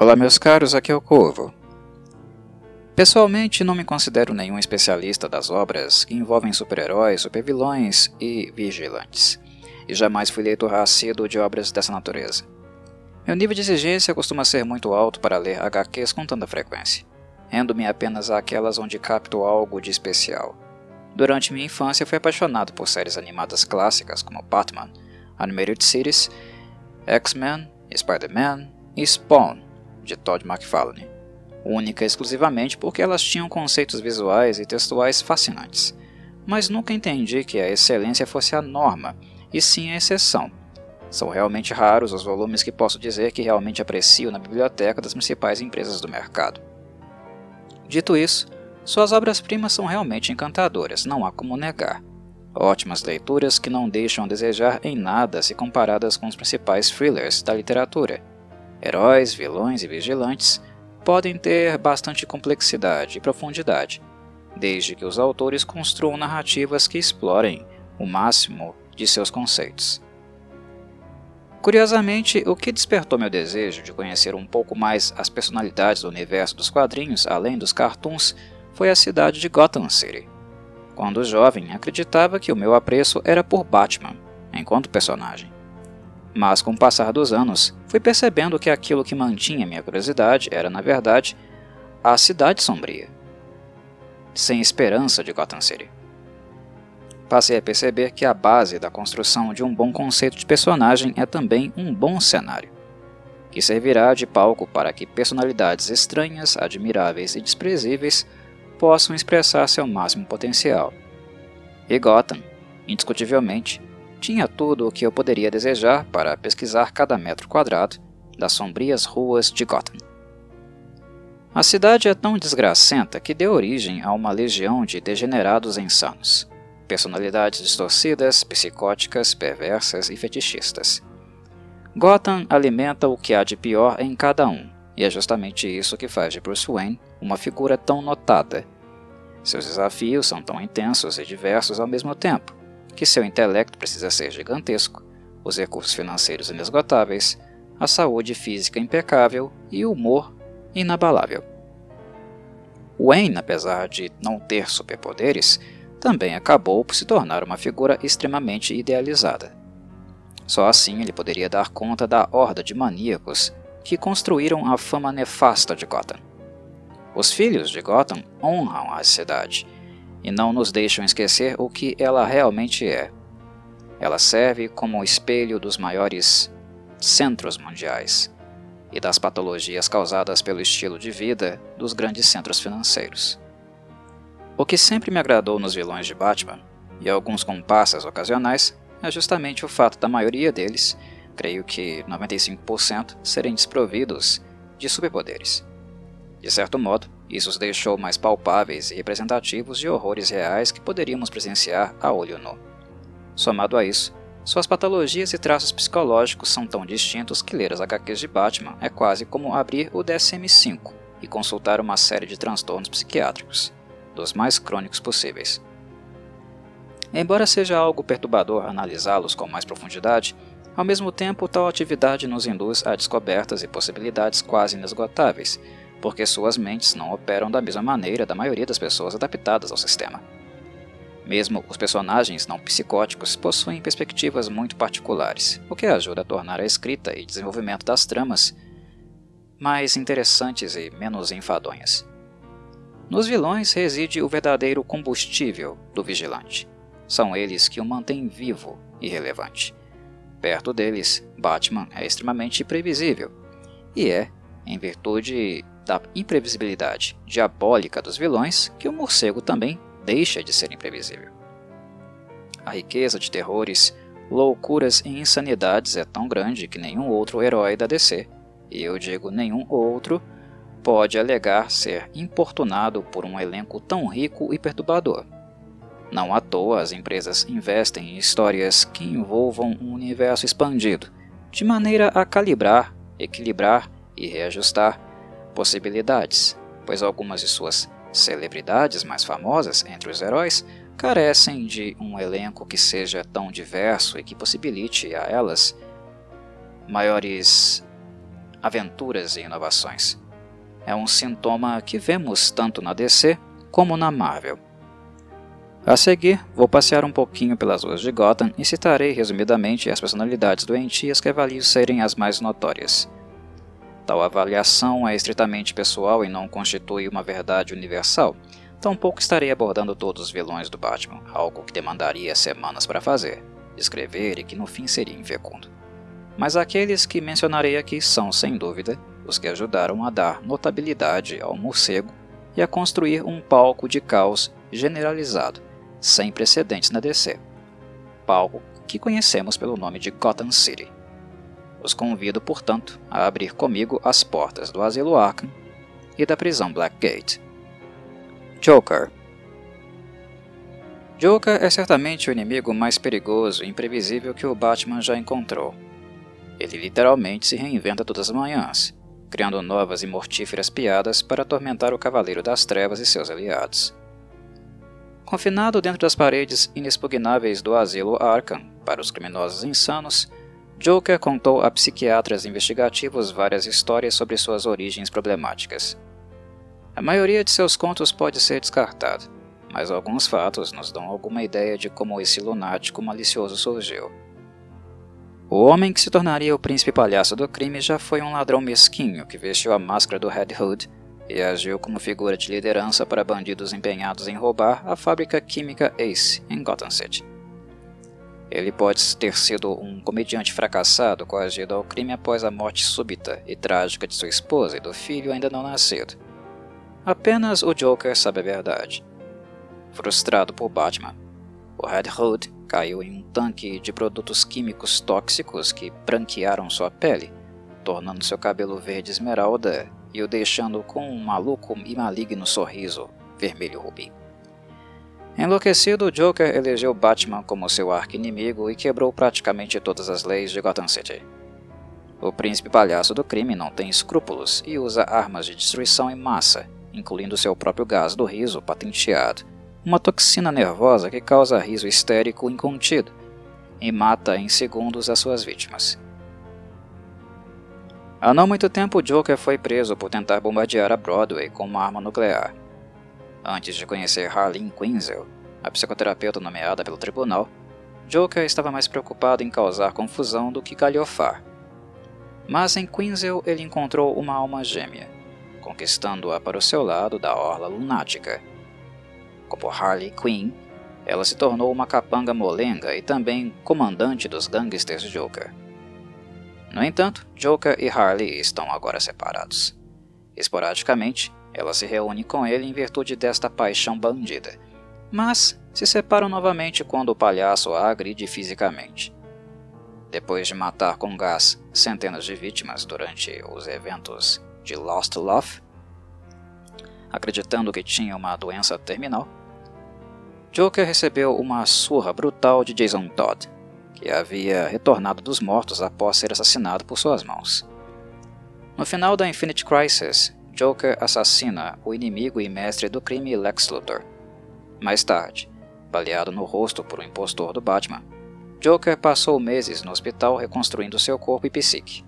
Olá, meus caros, aqui é o Corvo. Pessoalmente, não me considero nenhum especialista das obras que envolvem super-heróis, super-vilões e vigilantes, e jamais fui leitor assíduo de obras dessa natureza. Meu nível de exigência costuma ser muito alto para ler HQs com tanta frequência, rendo-me apenas àquelas onde capto algo de especial. Durante minha infância, fui apaixonado por séries animadas clássicas como Batman, Animated Series, X-Men, Spider-Man e Spawn, de Todd McFarlane, única exclusivamente porque elas tinham conceitos visuais e textuais fascinantes. Mas nunca entendi que a excelência fosse a norma, e sim a exceção. São realmente raros os volumes que posso dizer que realmente aprecio na biblioteca das principais empresas do mercado. Dito isso, suas obras-primas são realmente encantadoras, não há como negar. Ótimas leituras que não deixam a desejar em nada se comparadas com os principais thrillers da literatura, Heróis, vilões e vigilantes podem ter bastante complexidade e profundidade, desde que os autores construam narrativas que explorem o máximo de seus conceitos. Curiosamente, o que despertou meu desejo de conhecer um pouco mais as personalidades do universo dos quadrinhos, além dos cartoons, foi a cidade de Gotham City. Quando jovem, acreditava que o meu apreço era por Batman, enquanto personagem. Mas com o passar dos anos, fui percebendo que aquilo que mantinha minha curiosidade era, na verdade, a cidade sombria. Sem esperança de Gotham City. Passei a perceber que a base da construção de um bom conceito de personagem é também um bom cenário, que servirá de palco para que personalidades estranhas, admiráveis e desprezíveis possam expressar seu máximo potencial. E Gotham, indiscutivelmente, tinha tudo o que eu poderia desejar para pesquisar cada metro quadrado das sombrias ruas de Gotham. A cidade é tão desgracenta que deu origem a uma legião de degenerados insanos, personalidades distorcidas, psicóticas, perversas e fetichistas. Gotham alimenta o que há de pior em cada um, e é justamente isso que faz de Bruce Wayne uma figura tão notada. Seus desafios são tão intensos e diversos ao mesmo tempo, que seu intelecto precisa ser gigantesco, os recursos financeiros inesgotáveis, a saúde física impecável e o humor inabalável. Wayne, apesar de não ter superpoderes, também acabou por se tornar uma figura extremamente idealizada. Só assim ele poderia dar conta da horda de maníacos que construíram a fama nefasta de Gotham. Os filhos de Gotham honram a cidade e não nos deixam esquecer o que ela realmente é. Ela serve como espelho dos maiores centros mundiais e das patologias causadas pelo estilo de vida dos grandes centros financeiros. O que sempre me agradou nos vilões de Batman, e alguns comparsas ocasionais, é justamente o fato da maioria deles, creio que 95%, serem desprovidos de superpoderes. De certo modo, isso os deixou mais palpáveis e representativos de horrores reais que poderíamos presenciar a olho nu. Somado a isso, suas patologias e traços psicológicos são tão distintos que ler as HQs de Batman é quase como abrir o DSM-5 e consultar uma série de transtornos psiquiátricos, dos mais crônicos possíveis. Embora seja algo perturbador analisá-los com mais profundidade, ao mesmo tempo tal atividade nos induz a descobertas e possibilidades quase inesgotáveis, porque suas mentes não operam da mesma maneira da maioria das pessoas adaptadas ao sistema. Mesmo os personagens não psicóticos possuem perspectivas muito particulares, o que ajuda a tornar a escrita e desenvolvimento das tramas mais interessantes e menos enfadonhas. Nos vilões reside o verdadeiro combustível do vigilante. São eles que o mantêm vivo e relevante. Perto deles, Batman é extremamente previsível, e é, em virtude da imprevisibilidade diabólica dos vilões que o morcego também deixa de ser imprevisível. A riqueza de terrores, loucuras e insanidades é tão grande que nenhum outro herói da DC, e eu digo nenhum outro, pode alegar ser importunado por um elenco tão rico e perturbador. Não à toa as empresas investem em histórias que envolvam um universo expandido, de maneira a calibrar, equilibrar e reajustar possibilidades, pois algumas de suas celebridades mais famosas entre os heróis carecem de um elenco que seja tão diverso e que possibilite a elas maiores aventuras e inovações. É um sintoma que vemos tanto na DC como na Marvel. A seguir, vou passear um pouquinho pelas ruas de Gotham e citarei resumidamente as personalidades doentias que avalio serem as mais notórias. Tal avaliação é estritamente pessoal e não constitui uma verdade universal, tampouco estarei abordando todos os vilões do Batman, algo que demandaria semanas para fazer, escrever e que no fim seria infecundo. Mas aqueles que mencionarei aqui são, sem dúvida, os que ajudaram a dar notabilidade ao morcego e a construir um palco de caos generalizado sem precedentes na DC, palco que conhecemos pelo nome de Gotham City. Os convido, portanto, a abrir comigo as portas do asilo Arkham e da prisão Blackgate. Joker Joker é certamente o inimigo mais perigoso e imprevisível que o Batman já encontrou. Ele literalmente se reinventa todas as manhãs, criando novas e mortíferas piadas para atormentar o Cavaleiro das Trevas e seus aliados. Confinado dentro das paredes inexpugnáveis do asilo Arkham para os criminosos insanos, Joker contou a psiquiatras investigativos várias histórias sobre suas origens problemáticas. A maioria de seus contos pode ser descartada, mas alguns fatos nos dão alguma ideia de como esse lunático malicioso surgiu. O homem que se tornaria o príncipe palhaço do crime já foi um ladrão mesquinho que vestiu a máscara do Red Hood e agiu como figura de liderança para bandidos empenhados em roubar a fábrica química Ace, em Gotham City. Ele pode ter sido um comediante fracassado coagido ao crime após a morte súbita e trágica de sua esposa e do filho ainda não nascido. Apenas o Joker sabe a verdade. Frustrado por Batman, o Red Hood caiu em um tanque de produtos químicos tóxicos que branquearam sua pele, tornando seu cabelo verde esmeralda e o deixando com um maluco e maligno sorriso vermelho rubi. Enlouquecido, o Joker elegeu Batman como seu arqui-inimigo e quebrou praticamente todas as leis de Gotham City. O príncipe palhaço do crime não tem escrúpulos e usa armas de destruição em massa, incluindo seu próprio gás do riso patenteado, uma toxina nervosa que causa riso histérico incontido e mata em segundos as suas vítimas. Há não muito tempo, Joker foi preso por tentar bombardear a Broadway com uma arma nuclear. Antes de conhecer Harleen Quinzel, a psicoterapeuta nomeada pelo tribunal, Joker estava mais preocupado em causar confusão do que galhofar. Mas em Quinzel ele encontrou uma alma gêmea, conquistando-a para o seu lado da orla lunática. Como Harley Quinn, ela se tornou uma capanga molenga e também comandante dos gangsters Joker. No entanto, Joker e Harley estão agora separados. Esporadicamente, ela se reúne com ele em virtude desta paixão bandida, mas se separam novamente quando o palhaço a agride fisicamente. Depois de matar com gás centenas de vítimas durante os eventos de Lost Love, acreditando que tinha uma doença terminal, Joker recebeu uma surra brutal de Jason Todd, que havia retornado dos mortos após ser assassinado por suas mãos. No final da Infinite Crisis, Joker assassina o inimigo e mestre do crime Lex Luthor. Mais tarde, baleado no rosto por um impostor do Batman, Joker passou meses no hospital reconstruindo seu corpo e psique.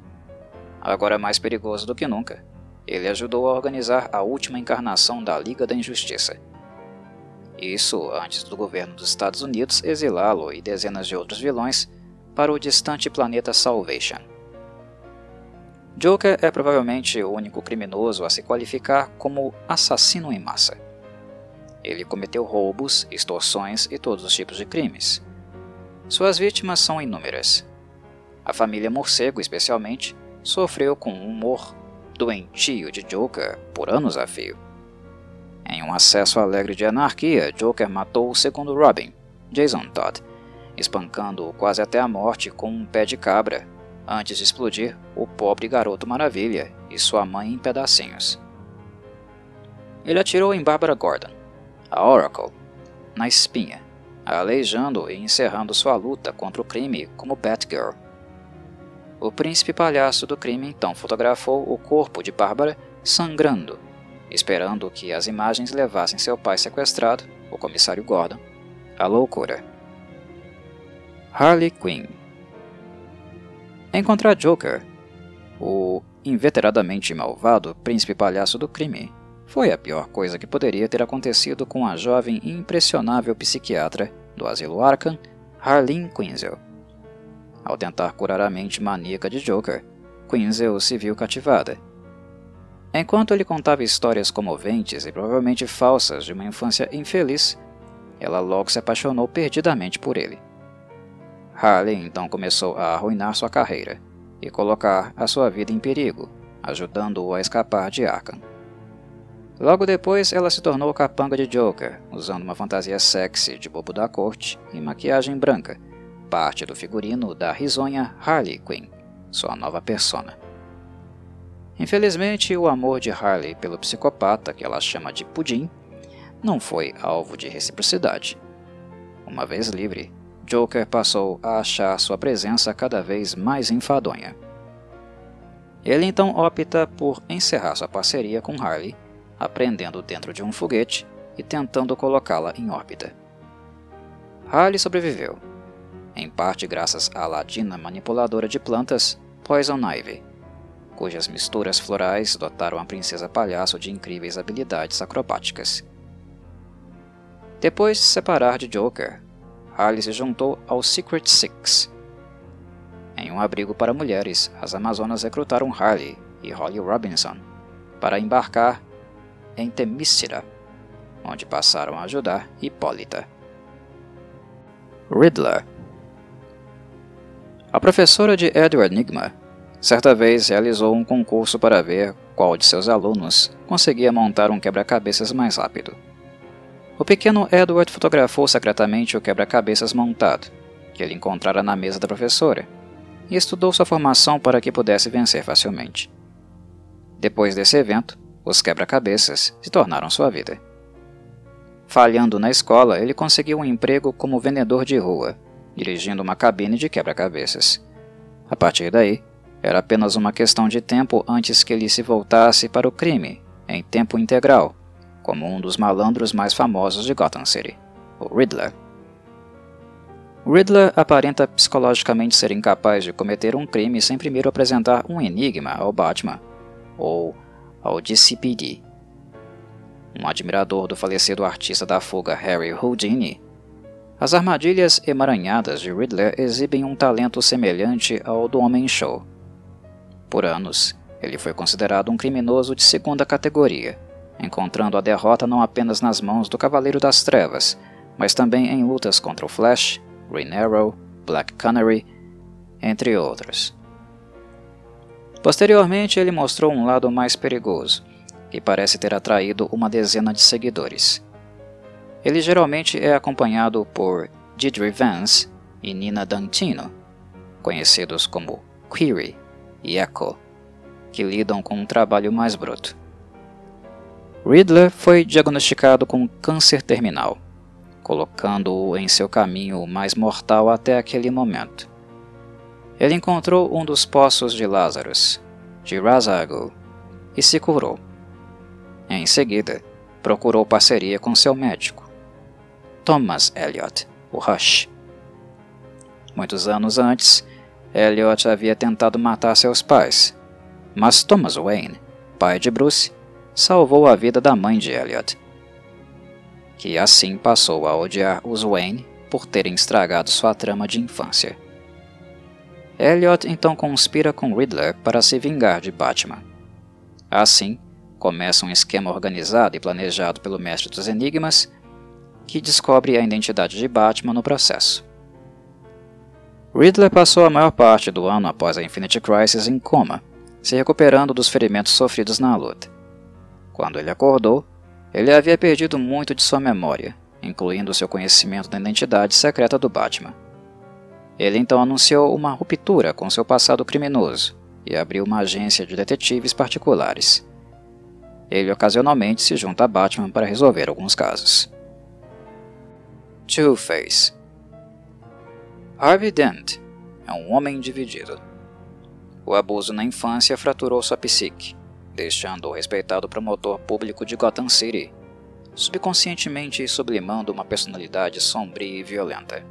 Agora mais perigoso do que nunca, ele ajudou a organizar a última encarnação da Liga da Injustiça, isso antes do governo dos Estados Unidos exilá-lo e dezenas de outros vilões para o distante planeta Salvation. Joker é provavelmente o único criminoso a se qualificar como assassino em massa. Ele cometeu roubos, extorsões e todos os tipos de crimes. Suas vítimas são inúmeras. A família Morcego, especialmente, sofreu com um humor doentio de Joker por anos a fio. Em um acesso alegre de anarquia, Joker matou o segundo Robin, Jason Todd, espancando-o quase até a morte com um pé de cabra, antes de explodir o pobre garoto maravilha e sua mãe em pedacinhos. Ele atirou em Barbara Gordon, a Oracle, na espinha, aleijando e encerrando sua luta contra o crime como Batgirl. O príncipe palhaço do crime então fotografou o corpo de Bárbara sangrando esperando que as imagens levassem seu pai sequestrado, o comissário Gordon, à loucura. Harley Quinn Encontrar Joker, o inveteradamente malvado príncipe palhaço do crime foi a pior coisa que poderia ter acontecido com a jovem e impressionável psiquiatra do asilo Arkham, Harleen Quinzel. Ao tentar curar a mente maníaca de Joker, Quinzel se viu cativada. Enquanto ele contava histórias comoventes e provavelmente falsas de uma infância infeliz, ela logo se apaixonou perdidamente por ele. Harley então começou a arruinar sua carreira e colocar a sua vida em perigo, ajudando-o a escapar de Arkham. Logo depois, ela se tornou capanga de Joker, usando uma fantasia sexy de bobo da corte e maquiagem branca, parte do figurino da risonha Harley Quinn, sua nova persona. Infelizmente, o amor de Harley pelo psicopata que ela chama de Pudim não foi alvo de reciprocidade. Uma vez livre, Joker passou a achar sua presença cada vez mais enfadonha. Ele então opta por encerrar sua parceria com Harley aprendendo dentro de um foguete e tentando colocá-la em órbita. Harley sobreviveu, em parte graças à ladina manipuladora de plantas Poison Ivy, cujas misturas florais dotaram a princesa palhaço de incríveis habilidades acrobáticas. Depois de se separar de Joker, Harley se juntou ao Secret Six. Em um abrigo para mulheres, as Amazonas recrutaram Harley e Holly Robinson para embarcar em Temícera, onde passaram a ajudar Hipólita. Riddler A professora de Edward Nigma certa vez realizou um concurso para ver qual de seus alunos conseguia montar um quebra-cabeças mais rápido. O pequeno Edward fotografou secretamente o quebra-cabeças montado, que ele encontrara na mesa da professora, e estudou sua formação para que pudesse vencer facilmente. Depois desse evento, os quebra-cabeças se tornaram sua vida. Falhando na escola, ele conseguiu um emprego como vendedor de rua, dirigindo uma cabine de quebra-cabeças. A partir daí, era apenas uma questão de tempo antes que ele se voltasse para o crime, em tempo integral, como um dos malandros mais famosos de Gotham City, o Riddler. Riddler aparenta psicologicamente ser incapaz de cometer um crime sem primeiro apresentar um enigma ao Batman, ou ao DCPD. Um admirador do falecido artista da fuga Harry Houdini, as armadilhas emaranhadas de Riddler exibem um talento semelhante ao do Homem-Show. Por anos, ele foi considerado um criminoso de segunda categoria, encontrando a derrota não apenas nas mãos do Cavaleiro das Trevas, mas também em lutas contra o Flash, Green Arrow, Black Canary, entre outros. Posteriormente, ele mostrou um lado mais perigoso, que parece ter atraído uma dezena de seguidores. Ele geralmente é acompanhado por Deirdre Vance e Nina Dantino, conhecidos como Query e Echo, que lidam com um trabalho mais bruto. Riddler foi diagnosticado com câncer terminal, colocando-o em seu caminho mais mortal até aquele momento. Ele encontrou um dos poços de Lazarus, de Razago, e se curou. Em seguida, procurou parceria com seu médico, Thomas Elliot, o Rush. Muitos anos antes, Elliot havia tentado matar seus pais, mas Thomas Wayne, pai de Bruce, salvou a vida da mãe de Elliot, que assim passou a odiar os Wayne por terem estragado sua trama de infância. Elliot então conspira com Riddler para se vingar de Batman. Assim, começa um esquema organizado e planejado pelo Mestre dos Enigmas, que descobre a identidade de Batman no processo. Riddler passou a maior parte do ano após a Infinity Crisis em coma, se recuperando dos ferimentos sofridos na luta. Quando ele acordou, ele havia perdido muito de sua memória, incluindo seu conhecimento da identidade secreta do Batman. Ele então anunciou uma ruptura com seu passado criminoso e abriu uma agência de detetives particulares. Ele ocasionalmente se junta a Batman para resolver alguns casos. Two-Face Harvey Dent é um homem dividido. O abuso na infância fraturou sua psique, deixando-o respeitado promotor público de Gotham City, subconscientemente sublimando uma personalidade sombria e violenta.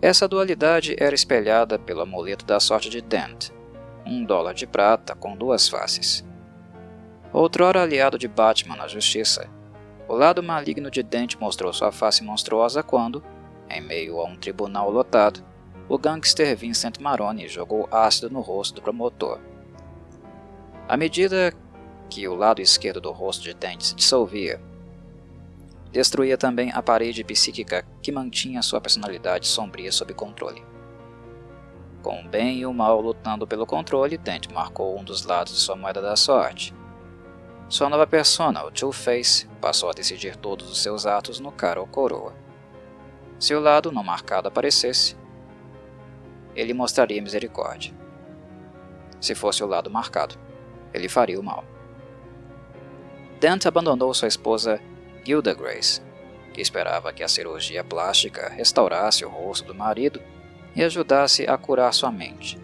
Essa dualidade era espelhada pelo amuleto da sorte de Dent, um dólar de prata com duas faces. Outrora aliado de Batman na justiça, o lado maligno de Dent mostrou sua face monstruosa quando, em meio a um tribunal lotado, o gangster Vincent Maroni jogou ácido no rosto do promotor. À medida que o lado esquerdo do rosto de Dent se dissolvia, destruía também a parede psíquica que mantinha sua personalidade sombria sob controle. Com o bem e o mal lutando pelo controle, Dent marcou um dos lados de sua moeda da sorte. Sua nova persona, o Two-Face, passou a decidir todos os seus atos no cara ou coroa. Se o lado não marcado aparecesse, ele mostraria misericórdia. Se fosse o lado marcado, ele faria o mal. Dent abandonou sua esposa Gilda Grace, que esperava que a cirurgia plástica restaurasse o rosto do marido e ajudasse a curar sua mente.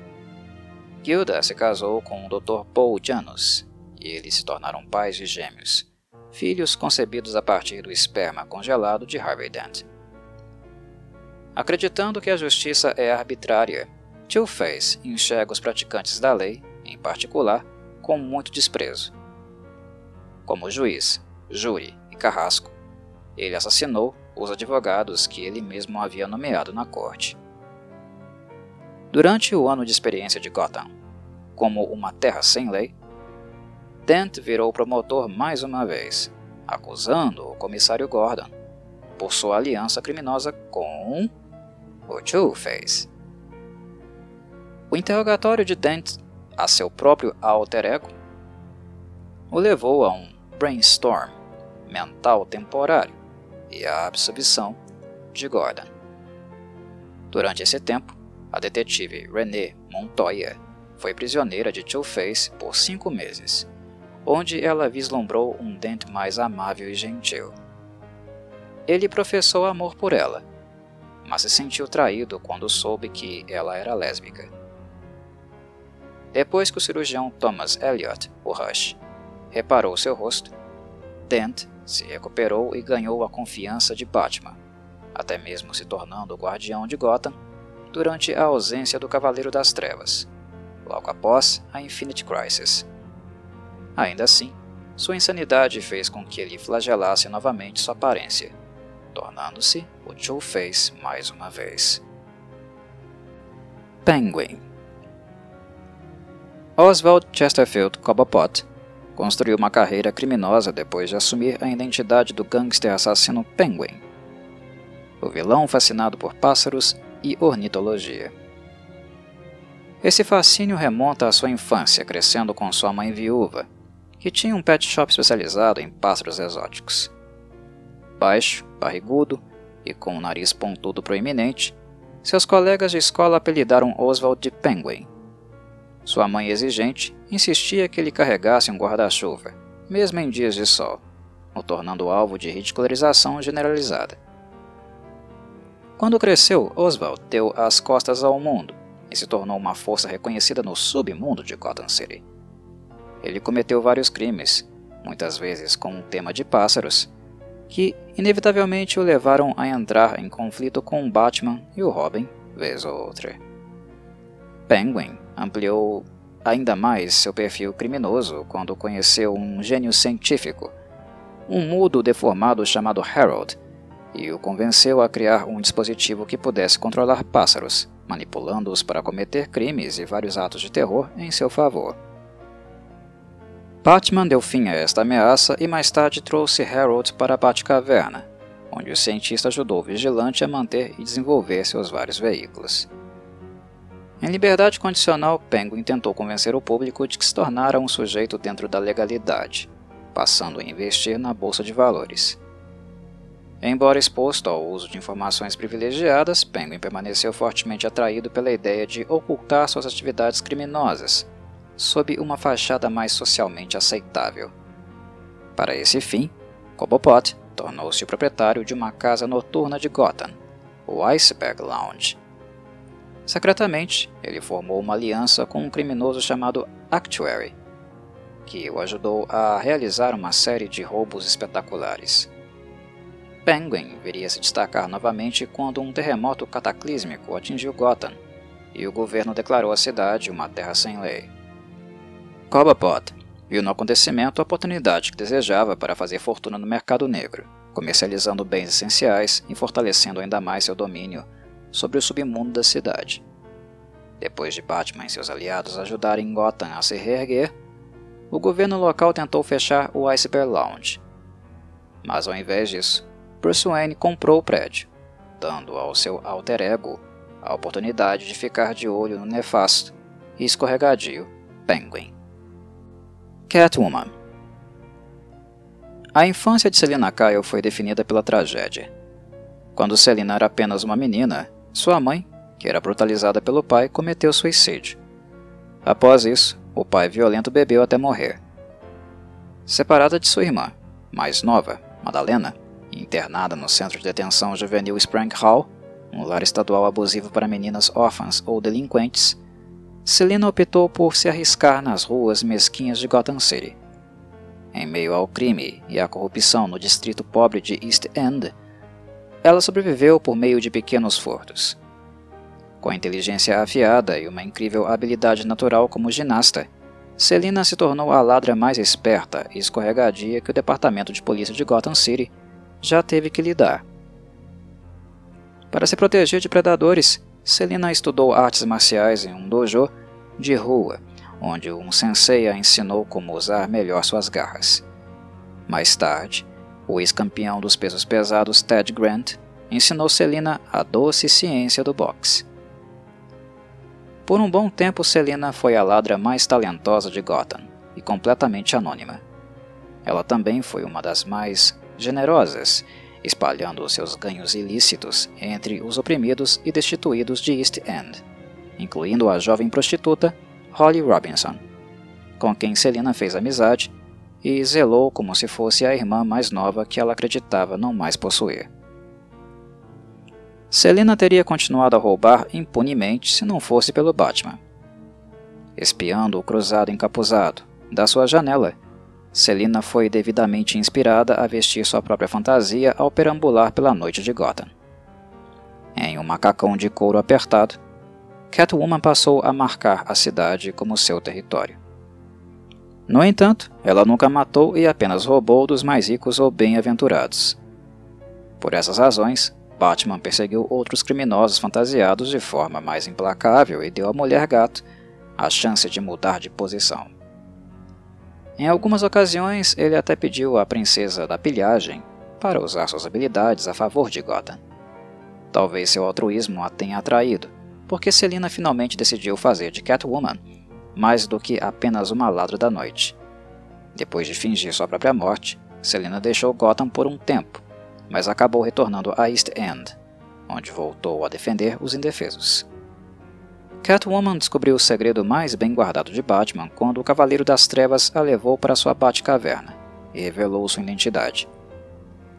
Gilda se casou com o Dr. Paul Janus e eles se tornaram pais de gêmeos, filhos concebidos a partir do esperma congelado de Harvey Dent. Acreditando que a justiça é arbitrária, Two-Face enxerga os praticantes da lei, em particular, com muito desprezo. Como juiz, júri e carrasco, ele assassinou os advogados que ele mesmo havia nomeado na corte. Durante o ano de experiência de Gotham, como uma terra sem lei, Dent virou promotor mais uma vez, acusando o comissário Gordon por sua aliança criminosa com o Two-Face. O interrogatório de Dent a seu próprio alter ego o levou a um brainstorm mental temporário e a absolvição de Gordon. Durante esse tempo, a detetive René Montoya foi prisioneira de Two-Face por cinco meses, onde ela vislumbrou um dente mais amável e gentil. Ele professou amor por ela, mas se sentiu traído quando soube que ela era lésbica. Depois que o cirurgião Thomas Elliot, o Rush, reparou seu rosto, Dent se recuperou e ganhou a confiança de Batman, até mesmo se tornando o guardião de Gotham durante a ausência do Cavaleiro das Trevas, logo após a Infinite Crisis. Ainda assim, sua insanidade fez com que ele flagelasse novamente sua aparência, tornando-se o Two-Face mais uma vez. Penguin Oswald Chesterfield Cobblepot construiu uma carreira criminosa depois de assumir a identidade do gangster assassino Penguin, o vilão fascinado por pássaros e ornitologia. Esse fascínio remonta à sua infância, crescendo com sua mãe viúva, que tinha um pet shop especializado em pássaros exóticos. Baixo, barrigudo e com um nariz pontudo proeminente, seus colegas de escola apelidaram Oswald de Penguin. Sua mãe exigente insistia que ele carregasse um guarda-chuva, mesmo em dias de sol, o tornando alvo de ridicularização generalizada. Quando cresceu, Oswald deu as costas ao mundo e se tornou uma força reconhecida no submundo de Gotham City. Ele cometeu vários crimes, muitas vezes com um tema de pássaros, que inevitavelmente o levaram a entrar em conflito com o Batman e o Robin, vez ou outra. Penguin ampliou ainda mais seu perfil criminoso quando conheceu um gênio científico, um mudo deformado chamado Harold, e o convenceu a criar um dispositivo que pudesse controlar pássaros, manipulando-os para cometer crimes e vários atos de terror em seu favor. Batman deu fim a esta ameaça e mais tarde trouxe Harold para a Batcaverna, onde o cientista ajudou o vigilante a manter e desenvolver seus vários veículos. Em liberdade condicional, Penguin tentou convencer o público de que se tornara um sujeito dentro da legalidade, passando a investir na bolsa de valores. Embora exposto ao uso de informações privilegiadas, Penguin permaneceu fortemente atraído pela ideia de ocultar suas atividades criminosas, sob uma fachada mais socialmente aceitável. Para esse fim, Cobblepot tornou-se o proprietário de uma casa noturna de Gotham, o Iceberg Lounge. Secretamente, ele formou uma aliança com um criminoso chamado Actuary, que o ajudou a realizar uma série de roubos espetaculares. Penguin viria a se destacar novamente quando um terremoto cataclísmico atingiu Gotham e o governo declarou a cidade uma terra sem lei. Cobblepot viu no acontecimento a oportunidade que desejava para fazer fortuna no mercado negro, comercializando bens essenciais e fortalecendo ainda mais seu domínio sobre o submundo da cidade. Depois de Batman e seus aliados ajudarem Gotham a se reerguer, o governo local tentou fechar o Iceberg Lounge. Mas ao invés disso, Bruce Wayne comprou o prédio, dando ao seu alter ego a oportunidade de ficar de olho no nefasto e escorregadio Penguin. Catwoman A infância de Selina Kyle foi definida pela tragédia. Quando Selina era apenas uma menina, sua mãe, que era brutalizada pelo pai, cometeu suicídio. Após isso, o pai violento bebeu até morrer. Separada de sua irmã, mais nova, Madalena, internada no Centro de Detenção Juvenil Spring Hall, um lar estadual abusivo para meninas órfãs ou delinquentes, Selina optou por se arriscar nas ruas mesquinhas de Gotham City. Em meio ao crime e à corrupção no distrito pobre de East End, ela sobreviveu por meio de pequenos furtos. Com inteligência afiada e uma incrível habilidade natural como ginasta, Selina se tornou a ladra mais esperta e escorregadia que o departamento de polícia de Gotham City já teve que lidar. Para se proteger de predadores, Selina estudou artes marciais em um dojo de rua, onde um sensei a ensinou como usar melhor suas garras. Mais tarde, o ex-campeão dos pesos pesados Ted Grant ensinou Selina a doce ciência do boxe. Por um bom tempo, Selina foi a ladra mais talentosa de Gotham e completamente anônima. Ela também foi uma das mais generosas espalhando seus ganhos ilícitos entre os oprimidos e destituídos de East End, incluindo a jovem prostituta Holly Robinson, com quem Selina fez amizade e zelou como se fosse a irmã mais nova que ela acreditava não mais possuir. Selina teria continuado a roubar impunemente se não fosse pelo Batman. Espiando o cruzado encapuzado da sua janela, Selina foi devidamente inspirada a vestir sua própria fantasia ao perambular pela noite de Gotham. Em um macacão de couro apertado, Catwoman passou a marcar a cidade como seu território. No entanto, ela nunca matou e apenas roubou dos mais ricos ou bem-aventurados. Por essas razões, Batman perseguiu outros criminosos fantasiados de forma mais implacável e deu à mulher gato a chance de mudar de posição. Em algumas ocasiões, ele até pediu à princesa da pilhagem para usar suas habilidades a favor de Gotham. Talvez seu altruísmo a tenha atraído, porque Selina finalmente decidiu fazer de Catwoman mais do que apenas uma ladra da noite. Depois de fingir sua própria morte, Selina deixou Gotham por um tempo, mas acabou retornando a East End, onde voltou a defender os indefesos. Catwoman descobriu o segredo mais bem guardado de Batman quando o Cavaleiro das Trevas a levou para sua Batcaverna e revelou sua identidade.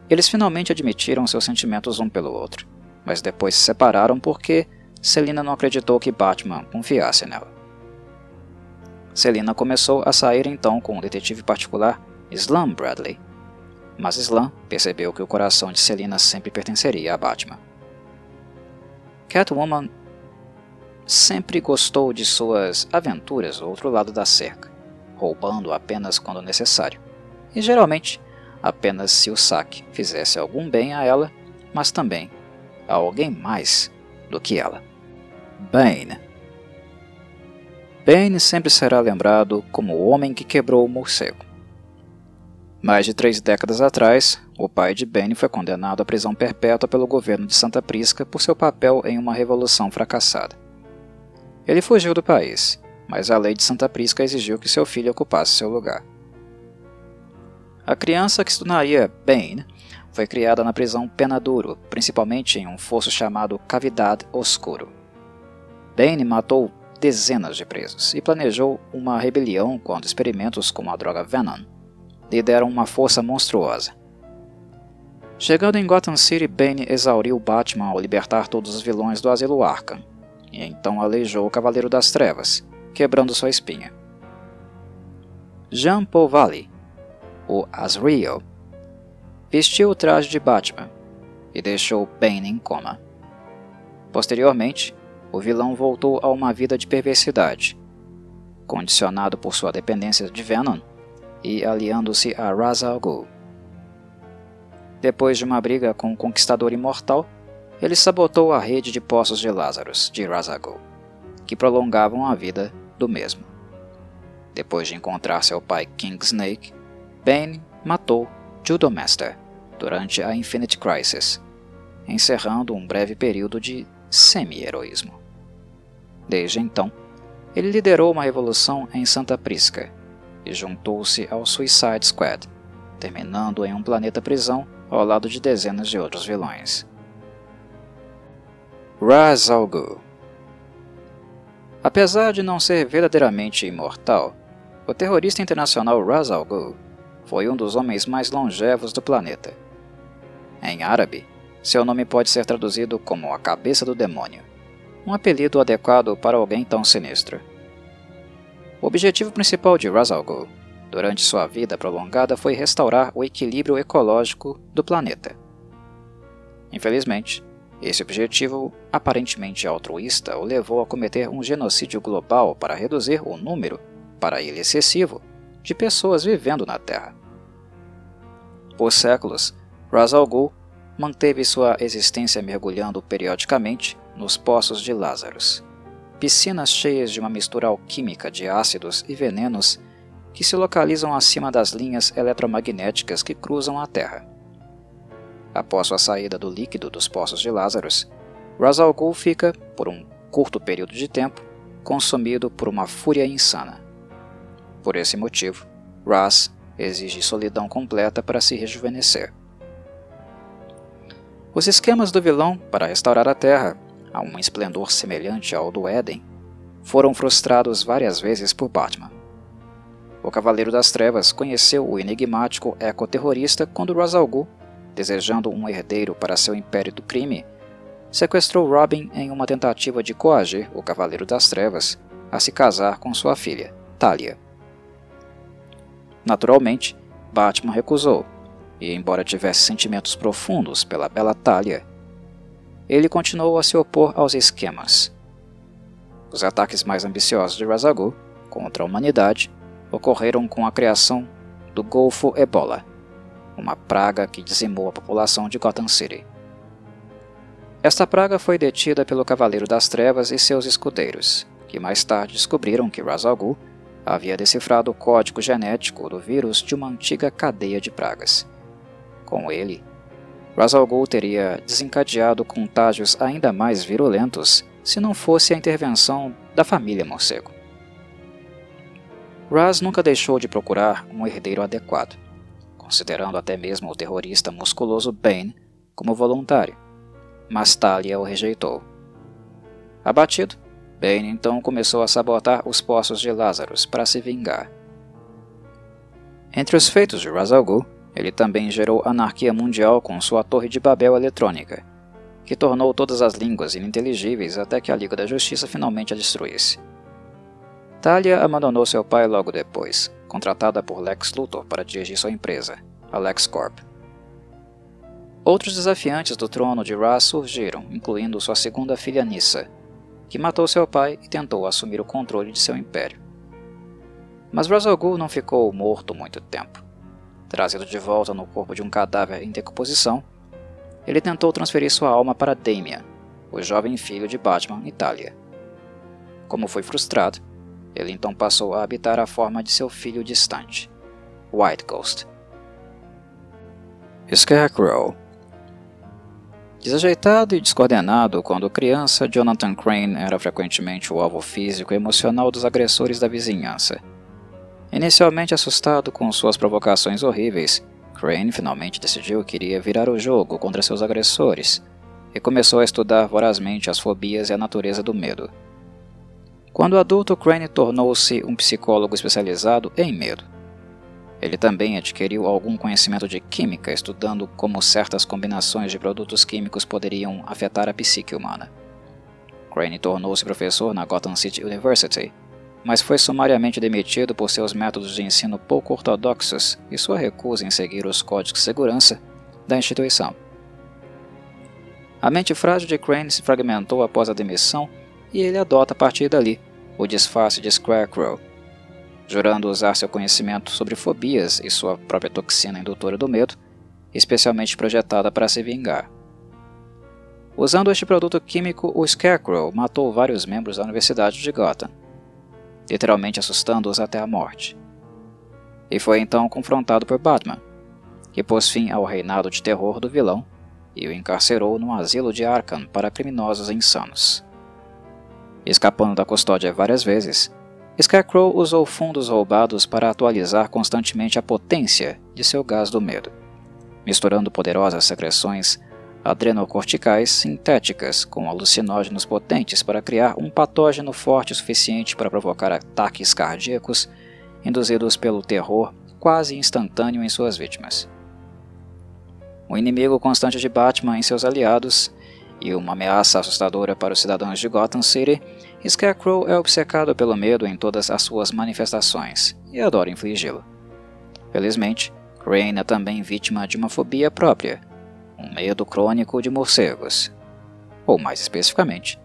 Eles finalmente admitiram seus sentimentos um pelo outro, mas depois se separaram porque Selina não acreditou que Batman confiasse nela. Selina começou a sair então com o detetive particular Slam Bradley, mas Slam percebeu que o coração de Selina sempre pertenceria a Batman. Catwoman sempre gostou de suas aventuras ao outro lado da cerca, roubando apenas quando necessário, e geralmente apenas se o saque fizesse algum bem a ela, mas também a alguém mais do que ela. Bane Bane sempre será lembrado como o homem que quebrou o morcego. Mais de três décadas atrás, o pai de Bane foi condenado à prisão perpétua pelo governo de Santa Prisca por seu papel em uma revolução fracassada. Ele fugiu do país, mas a lei de Santa Prisca exigiu que seu filho ocupasse seu lugar. A criança que se tornaria Bane foi criada na prisão Penaduro, principalmente em um fosso chamado Cavidade Oscuro. Bane matou dezenas de presos e planejou uma rebelião quando experimentos com a droga Venom lhe deram uma força monstruosa. Chegando em Gotham City, Bane exauriu Batman ao libertar todos os vilões do asilo Arkham, e então aleijou o Cavaleiro das Trevas, quebrando sua espinha. Jean Paul Valley, o Azrael, vestiu o traje de Batman e deixou Bane em coma. Posteriormente, o vilão voltou a uma vida de perversidade, condicionado por sua dependência de Venom, e aliando-se a Ra's al Ghul. Depois de uma briga com o Conquistador Imortal, ele sabotou a rede de poços de Lazarus de Ra's al Ghul, que prolongavam a vida do mesmo. Depois de encontrar seu pai King Snake, Bane matou Judomaster durante a Infinite Crisis, encerrando um breve período de semi-heroísmo. Desde então, ele liderou uma revolução em Santa Prisca e juntou-se ao Suicide Squad, terminando em um planeta prisão ao lado de dezenas de outros vilões. Ra's al Ghul Apesar de não ser verdadeiramente imortal, o terrorista internacional Ra's al Ghul foi um dos homens mais longevos do planeta. Em árabe, seu nome pode ser traduzido como a cabeça do demônio, um apelido adequado para alguém tão sinistro. O objetivo principal de Ra's al Ghul durante sua vida prolongada foi restaurar o equilíbrio ecológico do planeta. Infelizmente, esse objetivo, aparentemente altruísta, o levou a cometer um genocídio global para reduzir o número, para ele excessivo, de pessoas vivendo na Terra. Por séculos, Ra's al Ghul manteve sua existência mergulhando periodicamente nos poços de Lazarus, piscinas cheias de uma mistura alquímica de ácidos e venenos que se localizam acima das linhas eletromagnéticas que cruzam a Terra. Após sua saída do líquido dos poços de Lazarus, Ra's al Ghul fica, por um curto período de tempo, consumido por uma fúria insana. Por esse motivo, Ras exige solidão completa para se rejuvenescer. Os esquemas do vilão para restaurar a Terra a um esplendor semelhante ao do Éden foram frustrados várias vezes por Batman. O Cavaleiro das Trevas conheceu o enigmático ecoterrorista quando Ra's al Ghul, desejando um herdeiro para seu império do crime, sequestrou Robin em uma tentativa de coagir o Cavaleiro das Trevas a se casar com sua filha, Talia. Naturalmente, Batman recusou, e embora tivesse sentimentos profundos pela bela Talia, ele continuou a se opor aos esquemas. Os ataques mais ambiciosos de Razagu contra a humanidade ocorreram com a criação do Golfo Ebola, uma praga que dizimou a população de Gotham City. Esta praga foi detida pelo Cavaleiro das Trevas e seus escudeiros, que mais tarde descobriram que Ra's al Ghul havia decifrado o código genético do vírus de uma antiga cadeia de pragas. Com ele, Ra's teria desencadeado contágios ainda mais virulentos se não fosse a intervenção da família morcego. Raz nunca deixou de procurar um herdeiro adequado, considerando até mesmo o terrorista musculoso Bane como voluntário, mas Talia o rejeitou. Abatido, Bane então começou a sabotar os poços de Lazarus para se vingar. Entre os feitos de Ra's al Ghul, ele também gerou anarquia mundial com sua Torre de Babel eletrônica, que tornou todas as línguas ininteligíveis até que a Liga da Justiça finalmente a destruísse. Talia abandonou seu pai logo depois, contratada por Lex Luthor para dirigir sua empresa, a LexCorp. Outros desafiantes do trono de Ra surgiram, incluindo sua segunda filha Nissa, que matou seu pai e tentou assumir o controle de seu império. Mas Ra's al Ghul não ficou morto muito tempo. Trazido de volta no corpo de um cadáver em decomposição, ele tentou transferir sua alma para Damian, o jovem filho de Batman Talia. Como foi frustrado, ele então passou a habitar a forma de seu filho distante, White Ghost. Scarecrow Desajeitado e descoordenado quando criança, Jonathan Crane era frequentemente o alvo físico e emocional dos agressores da vizinhança. Inicialmente assustado com suas provocações horríveis, Crane finalmente decidiu que iria virar o jogo contra seus agressores e começou a estudar vorazmente as fobias e a natureza do medo. Quando adulto, Crane tornou-se um psicólogo especializado em medo. Ele também adquiriu algum conhecimento de química, estudando como certas combinações de produtos químicos poderiam afetar a psique humana. Crane tornou-se professor na Gotham City University mas foi sumariamente demitido por seus métodos de ensino pouco ortodoxos e sua recusa em seguir os códigos de segurança da instituição. A mente frágil de Crane se fragmentou após a demissão e ele adota a partir dali o disfarce de Scarecrow jurando usar seu conhecimento sobre fobias e sua própria toxina indutora do medo, especialmente projetada para se vingar. Usando este produto químico, o Scarecrow matou vários membros da Universidade de Gotham, literalmente assustando-os até a morte. E foi então confrontado por Batman, que pôs fim ao reinado de terror do vilão e o encarcerou num asilo de Arkham para criminosos insanos. Escapando da custódia várias vezes, Scarecrow usou fundos roubados para atualizar constantemente a potência de seu gás do medo, misturando poderosas secreções adrenocorticais sintéticas com alucinógenos potentes para criar um patógeno forte o suficiente para provocar ataques cardíacos induzidos pelo terror quase instantâneo em suas vítimas. O inimigo constante de Batman e seus aliados e uma ameaça assustadora para os cidadãos de Gotham City, Scarecrow é obcecado pelo medo em todas as suas manifestações e adora infligi-lo. Felizmente, Crane é também vítima de uma fobia própria, um medo crônico de morcegos, ou mais especificamente,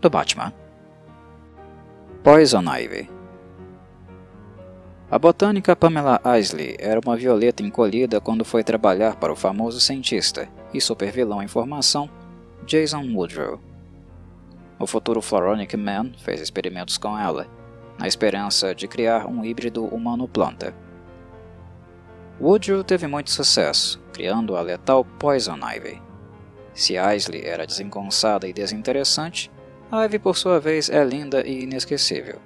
do Batman. Poison Ivy A botânica Pamela Isley era uma violeta encolhida quando foi trabalhar para o famoso cientista e supervilão em formação Jason Woodrow. O futuro Floronic Man fez experimentos com ela, na esperança de criar um híbrido humano-planta. Woodrow teve muito sucesso, criando a letal Poison Ivy. Se Isley era desengonçada e desinteressante, Ivy por sua vez é linda e inesquecível.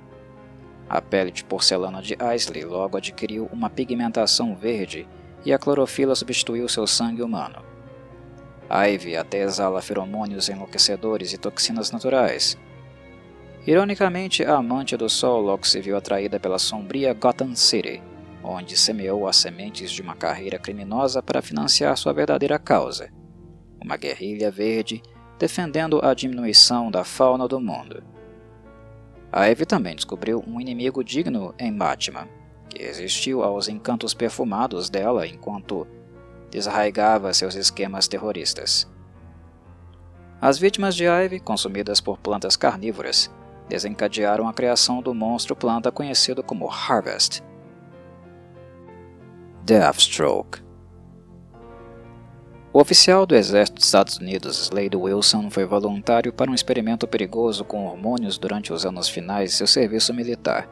A pele de porcelana de Isley logo adquiriu uma pigmentação verde e a clorofila substituiu seu sangue humano. Ivy até exala feromônios enlouquecedores e toxinas naturais. Ironicamente, a amante do Sol logo se viu atraída pela sombria Gotham City, onde semeou as sementes de uma carreira criminosa para financiar sua verdadeira causa, uma guerrilha verde defendendo a diminuição da fauna do mundo. Ivy também descobriu um inimigo digno em Batman, que resistiu aos encantos perfumados dela enquanto desarraigava seus esquemas terroristas. As vítimas de Ivy, consumidas por plantas carnívoras, desencadearam a criação do monstro planta conhecido como Harvest. Deathstroke O oficial do Exército dos Estados Unidos, Slade Wilson, foi voluntário para um experimento perigoso com hormônios durante os anos finais de seu serviço militar.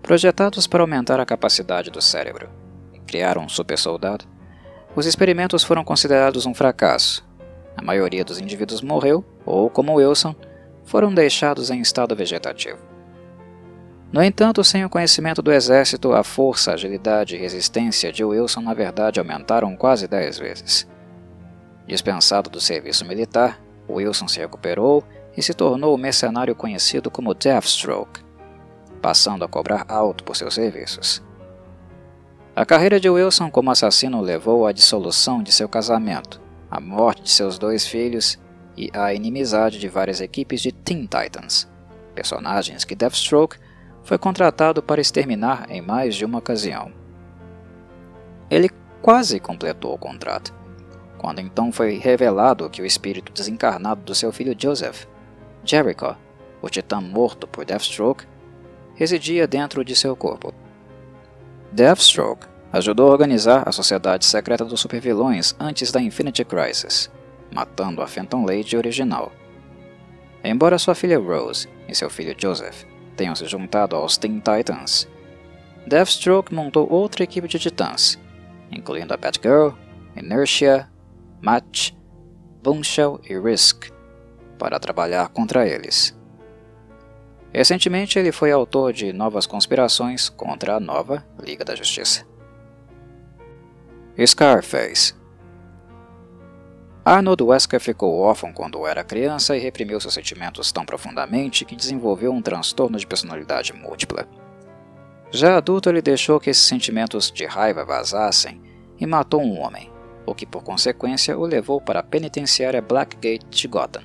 Projetados para aumentar a capacidade do cérebro e criar um supersoldado, os experimentos foram considerados um fracasso. A maioria dos indivíduos morreu, ou, como Wilson, foram deixados em estado vegetativo. No entanto, sem o conhecimento do exército, a força, agilidade e resistência de Wilson na verdade aumentaram quase dez vezes. Dispensado do serviço militar, Wilson se recuperou e se tornou o mercenário conhecido como Deathstroke, passando a cobrar alto por seus serviços. A carreira de Wilson como assassino levou à dissolução de seu casamento, à morte de seus dois filhos e à inimizade de várias equipes de Teen Titans, personagens que Deathstroke foi contratado para exterminar em mais de uma ocasião. Ele quase completou o contrato, quando então foi revelado que o espírito desencarnado do seu filho Joseph, Jericho, o titã morto por Deathstroke, residia dentro de seu corpo. Deathstroke ajudou a organizar a Sociedade Secreta dos Supervilões antes da Infinity Crisis, matando a Phantom Lady original. Embora sua filha Rose e seu filho Joseph tenham se juntado aos Teen Titans, Deathstroke montou outra equipe de titãs, incluindo a Batgirl, Inertia, Match, Boomshell e Risk, para trabalhar contra eles. Recentemente, ele foi autor de novas conspirações contra a nova Liga da Justiça. Scarface Arnold Wesker ficou órfão quando era criança e reprimiu seus sentimentos tão profundamente que desenvolveu um transtorno de personalidade múltipla. Já adulto, ele deixou que esses sentimentos de raiva vazassem e matou um homem, o que por consequência o levou para a penitenciária Blackgate de Gotham.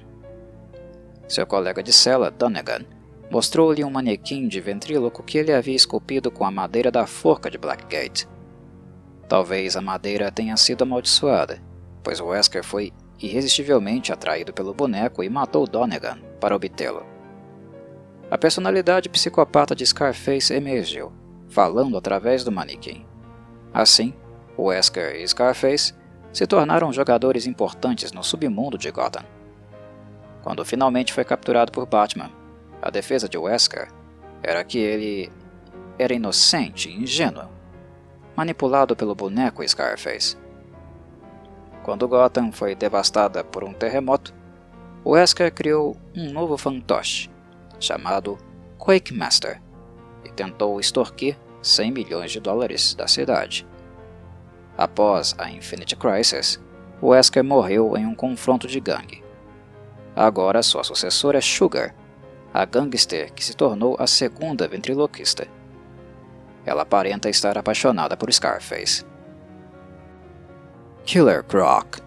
Seu colega de cela, Donegan, mostrou-lhe um manequim de ventríloco que ele havia esculpido com a madeira da forca de Blackgate. Talvez a madeira tenha sido amaldiçoada, pois Wesker foi irresistivelmente atraído pelo boneco e matou Donegan para obtê-lo. A personalidade psicopata de Scarface emergiu, falando através do manequim. Assim, Wesker e Scarface se tornaram jogadores importantes no submundo de Gotham. Quando finalmente foi capturado por Batman, a defesa de Wesker era que ele era inocente e ingênuo, manipulado pelo boneco Scarface. Quando Gotham foi devastada por um terremoto, Wesker criou um novo fantoche, chamado Quake Master, e tentou extorquir 100 milhões de dólares da cidade. Após a Infinite Crisis, Wesker morreu em um confronto de gangue. Agora sua sucessora é Sugar, a gangster que se tornou a segunda ventriloquista. Ela aparenta estar apaixonada por Scarface. Killer Croc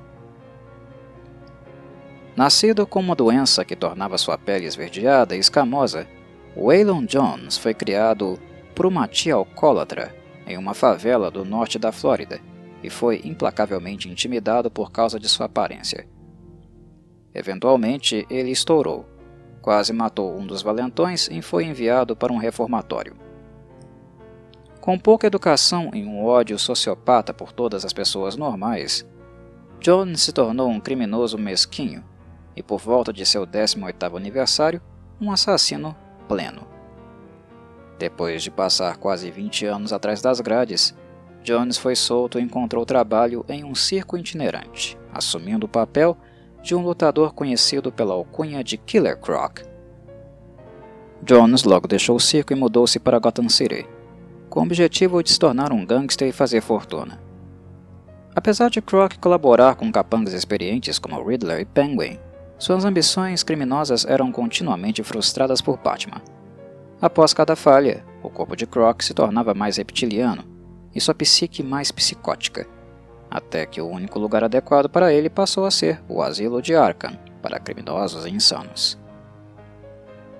Nascido com uma doença que tornava sua pele esverdeada e escamosa, Waylon Jones foi criado por uma tia alcoólatra em uma favela do norte da Flórida e foi implacavelmente intimidado por causa de sua aparência. Eventualmente, ele estourou, quase matou um dos valentões e foi enviado para um reformatório. Com pouca educação e um ódio sociopata por todas as pessoas normais, John se tornou um criminoso mesquinho e, por volta de seu 18º aniversário, um assassino pleno. Depois de passar quase 20 anos atrás das grades, Jones foi solto e encontrou trabalho em um circo itinerante, assumindo o papel de um lutador conhecido pela alcunha de Killer Croc. Jones logo deixou o circo e mudou-se para Gotham City, com o objetivo de se tornar um gangster e fazer fortuna. Apesar de Croc colaborar com capangas experientes como Riddler e Penguin, suas ambições criminosas eram continuamente frustradas por Batman. Após cada falha, o corpo de Croc se tornava mais reptiliano e sua psique mais psicótica, até que o único lugar adequado para ele passou a ser o asilo de Arkham para criminosos e insanos.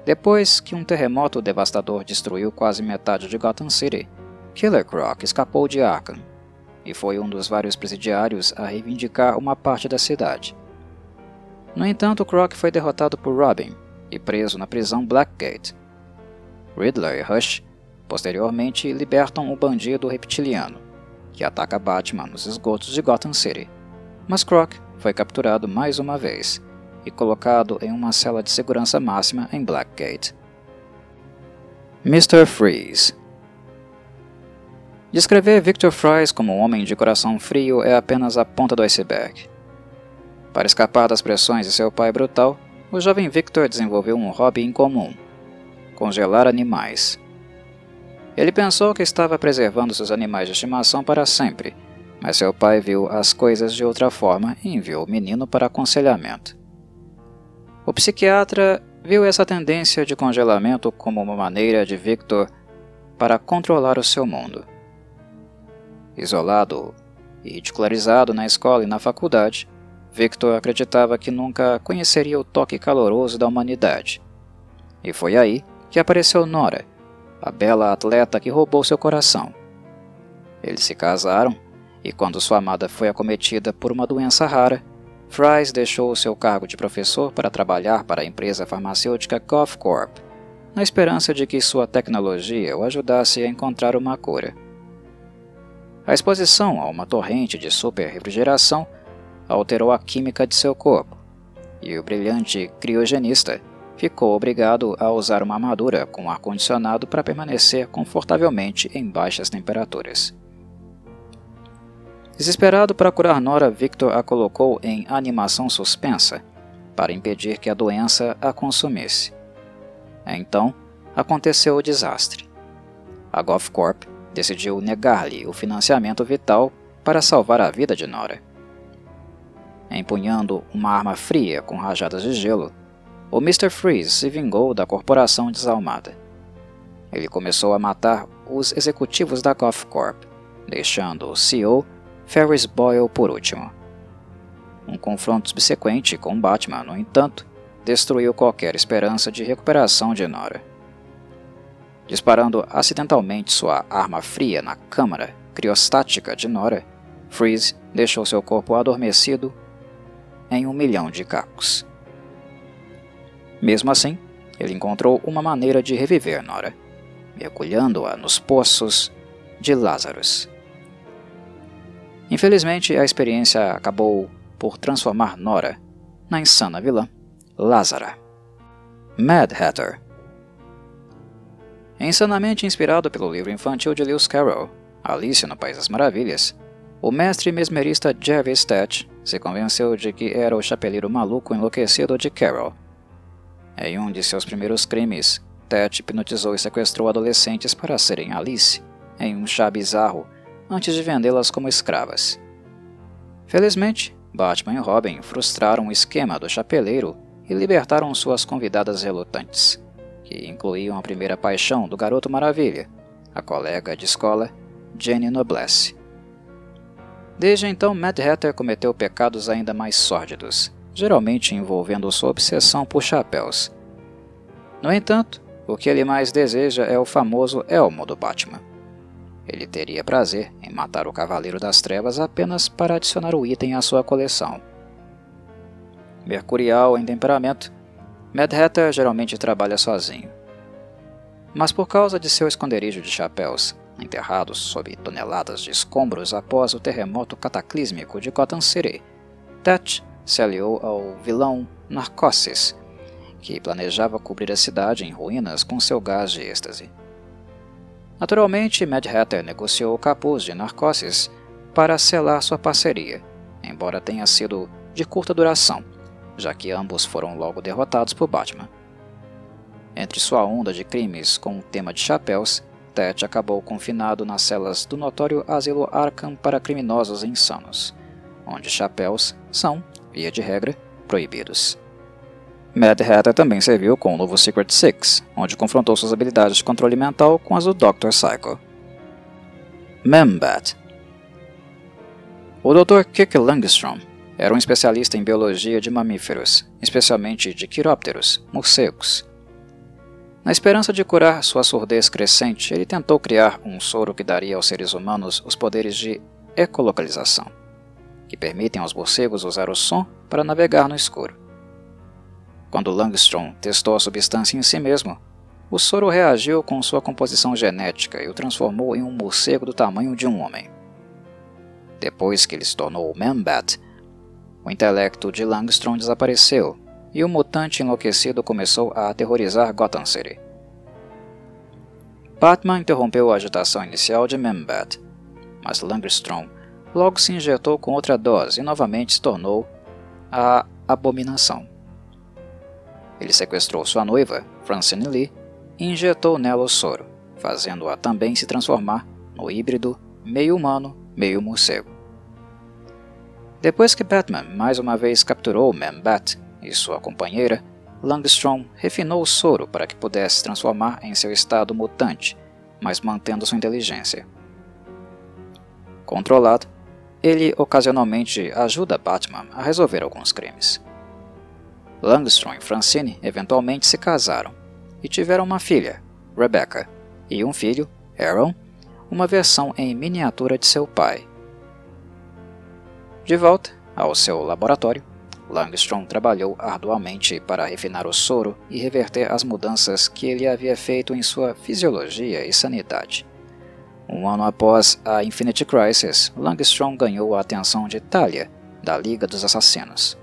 Depois que um terremoto devastador destruiu quase metade de Gotham City, Killer Croc escapou de Arkham e foi um dos vários presidiários a reivindicar uma parte da cidade. No entanto, Croc foi derrotado por Robin e preso na prisão Blackgate. Riddler e Rush Posteriormente, libertam o bandido reptiliano, que ataca Batman nos esgotos de Gotham City. Mas Croc foi capturado mais uma vez e colocado em uma cela de segurança máxima em Blackgate. Mr. Freeze Descrever Victor Fries como um homem de coração frio é apenas a ponta do iceberg. Para escapar das pressões de seu pai brutal, o jovem Victor desenvolveu um hobby incomum: congelar animais. Ele pensou que estava preservando seus animais de estimação para sempre, mas seu pai viu as coisas de outra forma e enviou o menino para aconselhamento. O psiquiatra viu essa tendência de congelamento como uma maneira de Victor para controlar o seu mundo. Isolado e ridicularizado na escola e na faculdade, Victor acreditava que nunca conheceria o toque caloroso da humanidade. E foi aí que apareceu Nora, a bela atleta que roubou seu coração. Eles se casaram e, quando sua amada foi acometida por uma doença rara, Fries deixou seu cargo de professor para trabalhar para a empresa farmacêutica Goff Corp, na esperança de que sua tecnologia o ajudasse a encontrar uma cura. A exposição a uma torrente de superrefrigeração alterou a química de seu corpo, e o brilhante criogenista ficou obrigado a usar uma armadura com ar-condicionado para permanecer confortavelmente em baixas temperaturas. Desesperado para curar Nora, Victor a colocou em animação suspensa para impedir que a doença a consumisse. Então, aconteceu o desastre. A Goffcorp decidiu negar-lhe o financiamento vital para salvar a vida de Nora. Empunhando uma arma fria com rajadas de gelo, o Mr. Freeze se vingou da corporação desalmada. Ele começou a matar os executivos da Goff Corp, deixando o CEO Ferris Boyle por último. Um confronto subsequente com Batman, no entanto, destruiu qualquer esperança de recuperação de Nora. Disparando acidentalmente sua arma fria na câmara criostática de Nora, Freeze deixou seu corpo adormecido em um milhão de cacos. Mesmo assim, ele encontrou uma maneira de reviver Nora. mergulhando-a nos poços de Lazarus. Infelizmente, a experiência acabou por transformar Nora na insana vilã Lázara. Mad Hatter Insanamente inspirado pelo livro infantil de Lewis Carroll, Alice no País das Maravilhas, o mestre mesmerista Jervis Stat se convenceu de que era o chapeleiro maluco enlouquecido de Carroll. Em um de seus primeiros crimes, Tet hipnotizou e sequestrou adolescentes para serem Alice, em um chá bizarro, antes de vendê-las como escravas. Felizmente, Batman e Robin frustraram o esquema do chapeleiro e libertaram suas convidadas relutantes que incluíam a primeira paixão do Garoto Maravilha, a colega de escola Jenny Noblesse. Desde então, Mad Hatter cometeu pecados ainda mais sórdidos, geralmente envolvendo sua obsessão por chapéus. No entanto, o que ele mais deseja é o famoso elmo do Batman. Ele teria prazer em matar o Cavaleiro das Trevas apenas para adicionar o item à sua coleção. Mercurial em temperamento, Mad Hatter geralmente trabalha sozinho. Mas por causa de seu esconderijo de chapéus, enterrados sob toneladas de escombros após o terremoto cataclísmico de Gotham City, Tet se aliou ao vilão Narcosis, que planejava cobrir a cidade em ruínas com seu gás de êxtase. Naturalmente, Mad Hatter negociou o capuz de Narcosis para selar sua parceria, embora tenha sido de curta duração já que ambos foram logo derrotados por Batman. Entre sua onda de crimes com o tema de chapéus, Ted acabou confinado nas celas do notório asilo Arkham para criminosos insanos, onde chapéus são, via de regra, proibidos. Mad Hatter também serviu com o novo Secret Six, onde confrontou suas habilidades de controle mental com as do Dr. Psycho. Membat O Dr. Kirk Langstrom era um especialista em biologia de mamíferos, especialmente de quirópteros, morcegos. Na esperança de curar sua surdez crescente, ele tentou criar um soro que daria aos seres humanos os poderes de ecolocalização, que permitem aos morcegos usar o som para navegar no escuro. Quando Langstrom testou a substância em si mesmo, o soro reagiu com sua composição genética e o transformou em um morcego do tamanho de um homem. Depois que ele se tornou o Manbat, o intelecto de Langstrom desapareceu e o mutante enlouquecido começou a aterrorizar Gotham City. Batman interrompeu a agitação inicial de Membat, mas Langstrom logo se injetou com outra dose e novamente se tornou a Abominação. Ele sequestrou sua noiva, Francine Lee, e injetou nela o soro, fazendo-a também se transformar no híbrido meio humano, meio morcego. Depois que Batman mais uma vez capturou Man-Bat e sua companheira, Langstrom refinou o soro para que pudesse transformar em seu estado mutante, mas mantendo sua inteligência. Controlado, ele ocasionalmente ajuda Batman a resolver alguns crimes. Langstrom e Francine eventualmente se casaram e tiveram uma filha, Rebecca, e um filho, Aaron, uma versão em miniatura de seu pai, de volta ao seu laboratório, Langstrom trabalhou arduamente para refinar o soro e reverter as mudanças que ele havia feito em sua fisiologia e sanidade. Um ano após a Infinity Crisis, Langstrom ganhou a atenção de Talia, da Liga dos Assassinos.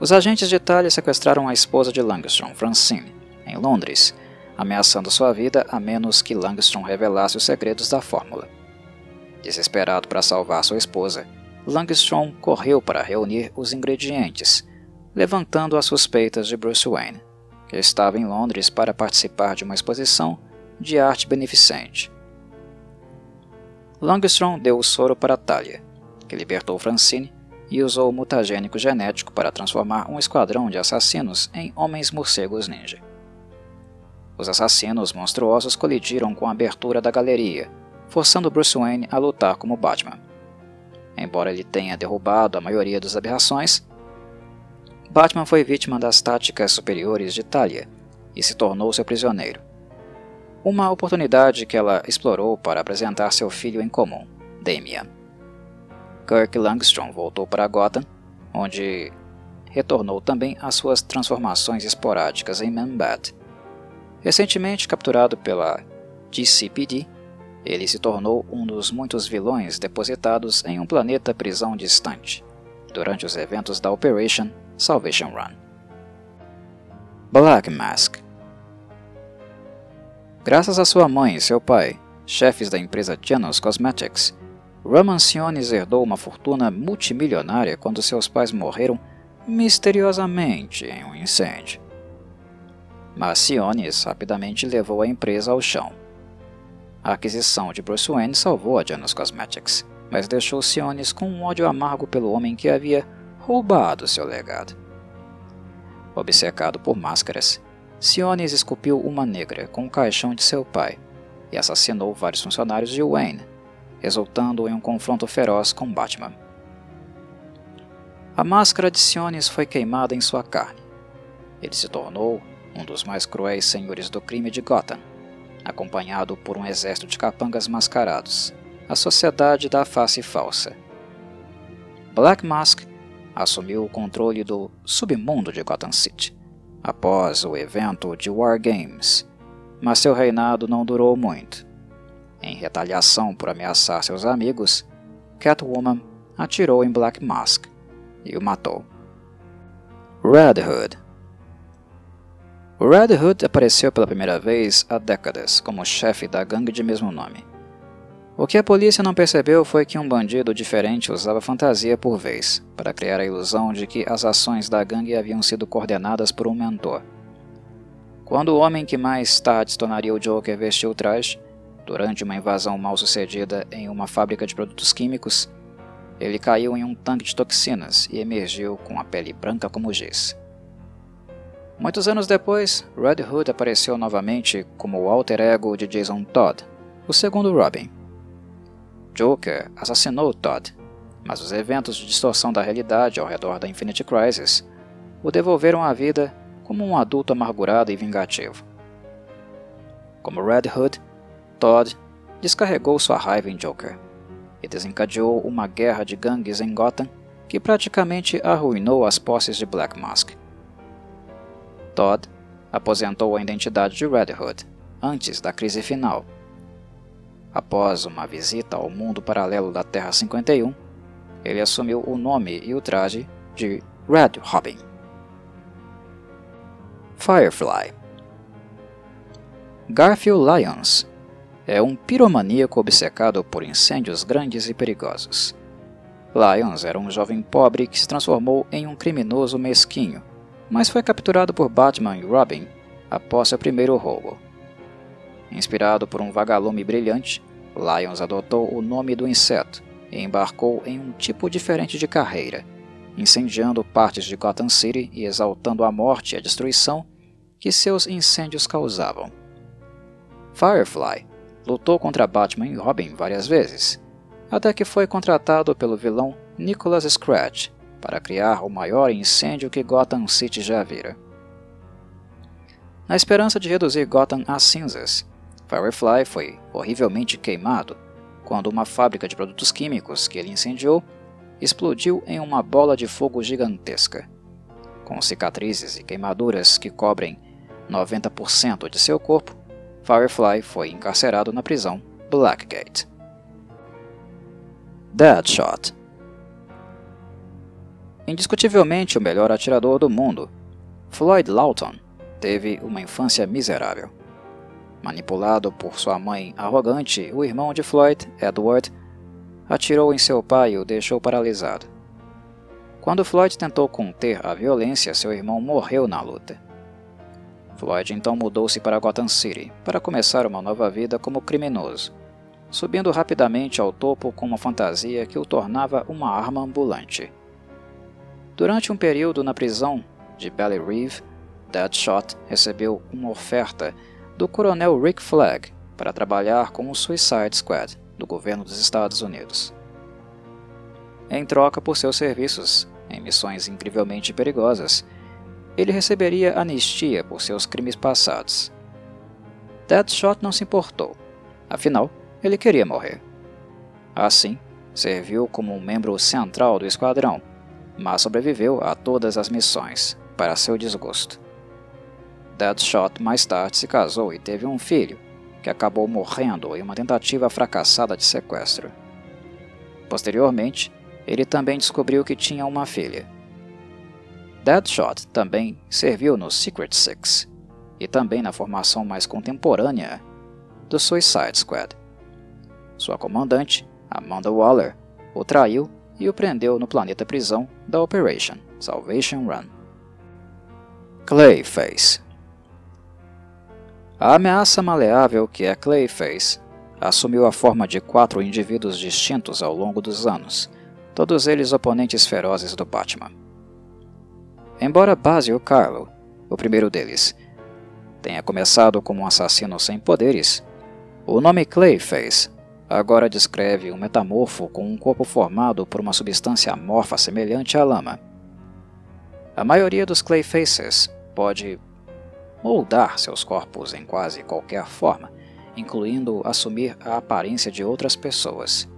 Os agentes de Talia sequestraram a esposa de Langstrom, Francine, em Londres, ameaçando sua vida a menos que Langstrom revelasse os segredos da fórmula. Desesperado para salvar sua esposa, Langstrom correu para reunir os ingredientes, levantando as suspeitas de Bruce Wayne, que estava em Londres para participar de uma exposição de arte beneficente. Langstrom deu o soro para Talia, que libertou Francine e usou o mutagênico genético para transformar um esquadrão de assassinos em homens morcegos ninja. Os assassinos monstruosos colidiram com a abertura da galeria, forçando Bruce Wayne a lutar como Batman. Embora ele tenha derrubado a maioria das aberrações, Batman foi vítima das táticas superiores de Talia e se tornou seu prisioneiro. Uma oportunidade que ela explorou para apresentar seu filho em comum, Damian. Kirk Langstrom voltou para Gotham, onde retornou também às suas transformações esporádicas em Man-Bat. Recentemente capturado pela GCPD, ele se tornou um dos muitos vilões depositados em um planeta prisão distante, durante os eventos da Operation Salvation Run. Black Mask Graças a sua mãe e seu pai, chefes da empresa Janus Cosmetics, Roman Sionis herdou uma fortuna multimilionária quando seus pais morreram misteriosamente em um incêndio. Mas Sionis rapidamente levou a empresa ao chão. A aquisição de Bruce Wayne salvou a Janus Cosmetics, mas deixou Sionis com um ódio amargo pelo homem que havia roubado seu legado. Obcecado por máscaras, Sionis esculpiu uma negra com o caixão de seu pai e assassinou vários funcionários de Wayne, resultando em um confronto feroz com Batman. A máscara de Sionis foi queimada em sua carne. Ele se tornou um dos mais cruéis senhores do crime de Gotham, acompanhado por um exército de capangas mascarados, a Sociedade da Face Falsa. Black Mask assumiu o controle do submundo de Gotham City após o evento de War Games, mas seu reinado não durou muito. Em retaliação por ameaçar seus amigos, Catwoman atirou em Black Mask e o matou. Red Hood Red Hood apareceu pela primeira vez há décadas como chefe da gangue de mesmo nome. O que a polícia não percebeu foi que um bandido diferente usava fantasia por vez, para criar a ilusão de que as ações da gangue haviam sido coordenadas por um mentor. Quando o homem que mais tarde se tornaria o Joker vestiu o traje, durante uma invasão mal sucedida em uma fábrica de produtos químicos, ele caiu em um tanque de toxinas e emergiu com a pele branca como giz. Muitos anos depois, Red Hood apareceu novamente como o alter ego de Jason Todd, o segundo Robin. Joker assassinou Todd, mas os eventos de distorção da realidade ao redor da Infinite Crisis o devolveram à vida como um adulto amargurado e vingativo. Como Red Hood, Todd descarregou sua raiva em Joker e desencadeou uma guerra de gangues em Gotham que praticamente arruinou as posses de Black Mask. Todd aposentou a identidade de Red Hood antes da crise final Após uma visita ao mundo paralelo da Terra 51, ele assumiu o nome e o traje de Red Robin. Firefly Garfield Lyons é um piromaníaco obcecado por incêndios grandes e perigosos. Lyons era um jovem pobre que se transformou em um criminoso mesquinho, mas foi capturado por Batman e Robin após seu primeiro roubo. Inspirado por um vagalume brilhante, Lyons adotou o nome do inseto e embarcou em um tipo diferente de carreira, incendiando partes de Gotham City e exaltando a morte e a destruição que seus incêndios causavam. Firefly lutou contra Batman e Robin várias vezes, até que foi contratado pelo vilão Nicholas Scratch para criar o maior incêndio que Gotham City já vira. Na esperança de reduzir Gotham a cinzas, Firefly foi horrivelmente queimado quando uma fábrica de produtos químicos que ele incendiou explodiu em uma bola de fogo gigantesca. Com cicatrizes e queimaduras que cobrem 90% de seu corpo, Firefly foi encarcerado na prisão Blackgate. Deadshot Indiscutivelmente o melhor atirador do mundo, Floyd Lawton teve uma infância miserável. Manipulado por sua mãe arrogante, o irmão de Floyd, Edward, atirou em seu pai e o deixou paralisado. Quando Floyd tentou conter a violência, seu irmão morreu na luta. Floyd então mudou-se para Gotham City para começar uma nova vida como criminoso, subindo rapidamente ao topo com uma fantasia que o tornava uma arma ambulante. Durante um período na prisão de Belly Reeve, Deadshot recebeu uma oferta do coronel Rick Flag para trabalhar com o Suicide Squad do governo dos Estados Unidos. Em troca por seus serviços em missões incrivelmente perigosas, ele receberia anistia por seus crimes passados. Deadshot não se importou, afinal, ele queria morrer. Assim, serviu como um membro central do esquadrão, mas sobreviveu a todas as missões, para seu desgosto. Deadshot mais tarde se casou e teve um filho, que acabou morrendo em uma tentativa fracassada de sequestro. Posteriormente, ele também descobriu que tinha uma filha. Deadshot também serviu no Secret Six e também na formação mais contemporânea do Suicide Squad. Sua comandante, Amanda Waller, o traiu e o prendeu no planeta prisão da Operation Salvation Run. Clayface A ameaça maleável que é Clayface assumiu a forma de quatro indivíduos distintos ao longo dos anos, todos eles oponentes ferozes do Batman. Embora Basil Carlo, o primeiro deles, tenha começado como um assassino sem poderes, o nome Clayface agora descreve um metamorfo com um corpo formado por uma substância amorfa semelhante à lama. A maioria dos Clayfaces pode moldar seus corpos em quase qualquer forma, incluindo assumir a aparência de outras pessoas.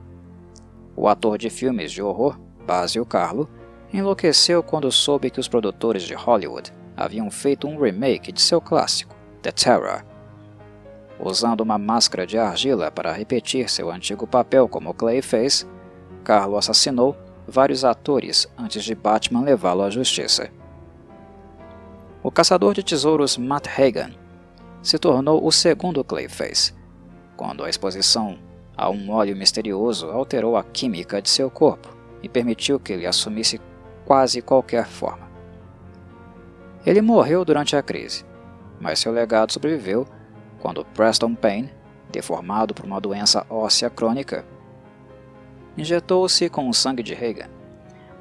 O ator de filmes de horror, Basil Carlo, enlouqueceu quando soube que os produtores de Hollywood haviam feito um remake de seu clássico, The Terror, Usando uma máscara de argila para repetir seu antigo papel como Clayface, Carlo assassinou vários atores antes de Batman levá-lo à justiça. O caçador de tesouros Matt Hagan se tornou o segundo Clayface, quando a exposição a um óleo misterioso alterou a química de seu corpo e permitiu que ele assumisse quase qualquer forma. Ele morreu durante a crise, mas seu legado sobreviveu quando Preston Payne, deformado por uma doença óssea crônica, injetou-se com o sangue de Reagan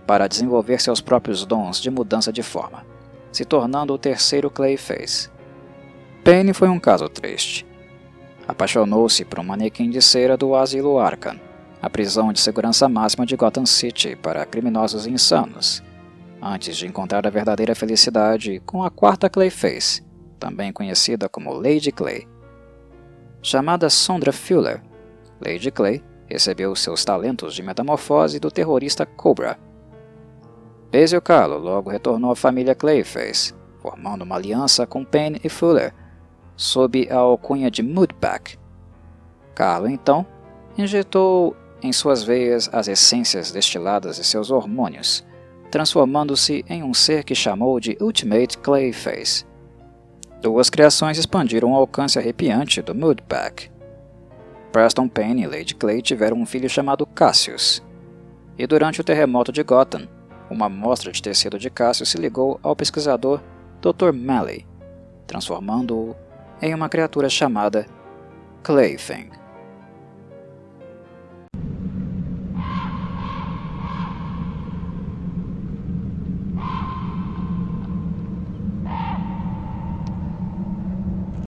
para desenvolver seus próprios dons de mudança de forma, se tornando o terceiro Clayface. Payne foi um caso triste. Apaixonou-se por um manequim de cera do Asilo Arkham, a prisão de segurança máxima de Gotham City para criminosos insanos, antes de encontrar a verdadeira felicidade com a quarta Clayface, também conhecida como Lady Clay. Chamada Sondra Fuller, Lady Clay recebeu seus talentos de metamorfose do terrorista Cobra. Basil Carlo logo retornou à família Clayface, formando uma aliança com Payne e Fuller, sob a alcunha de Moodback. Carlo, então, injetou em suas veias as essências destiladas de seus hormônios, transformando-se em um ser que chamou de Ultimate Clayface. Duas criações expandiram o alcance arrepiante do Moodpack. Preston Payne e Lady Clay tiveram um filho chamado Cassius. E durante o terremoto de Gotham, uma amostra de tecido de Cassius se ligou ao pesquisador Dr. Malley, transformando-o em uma criatura chamada Claything.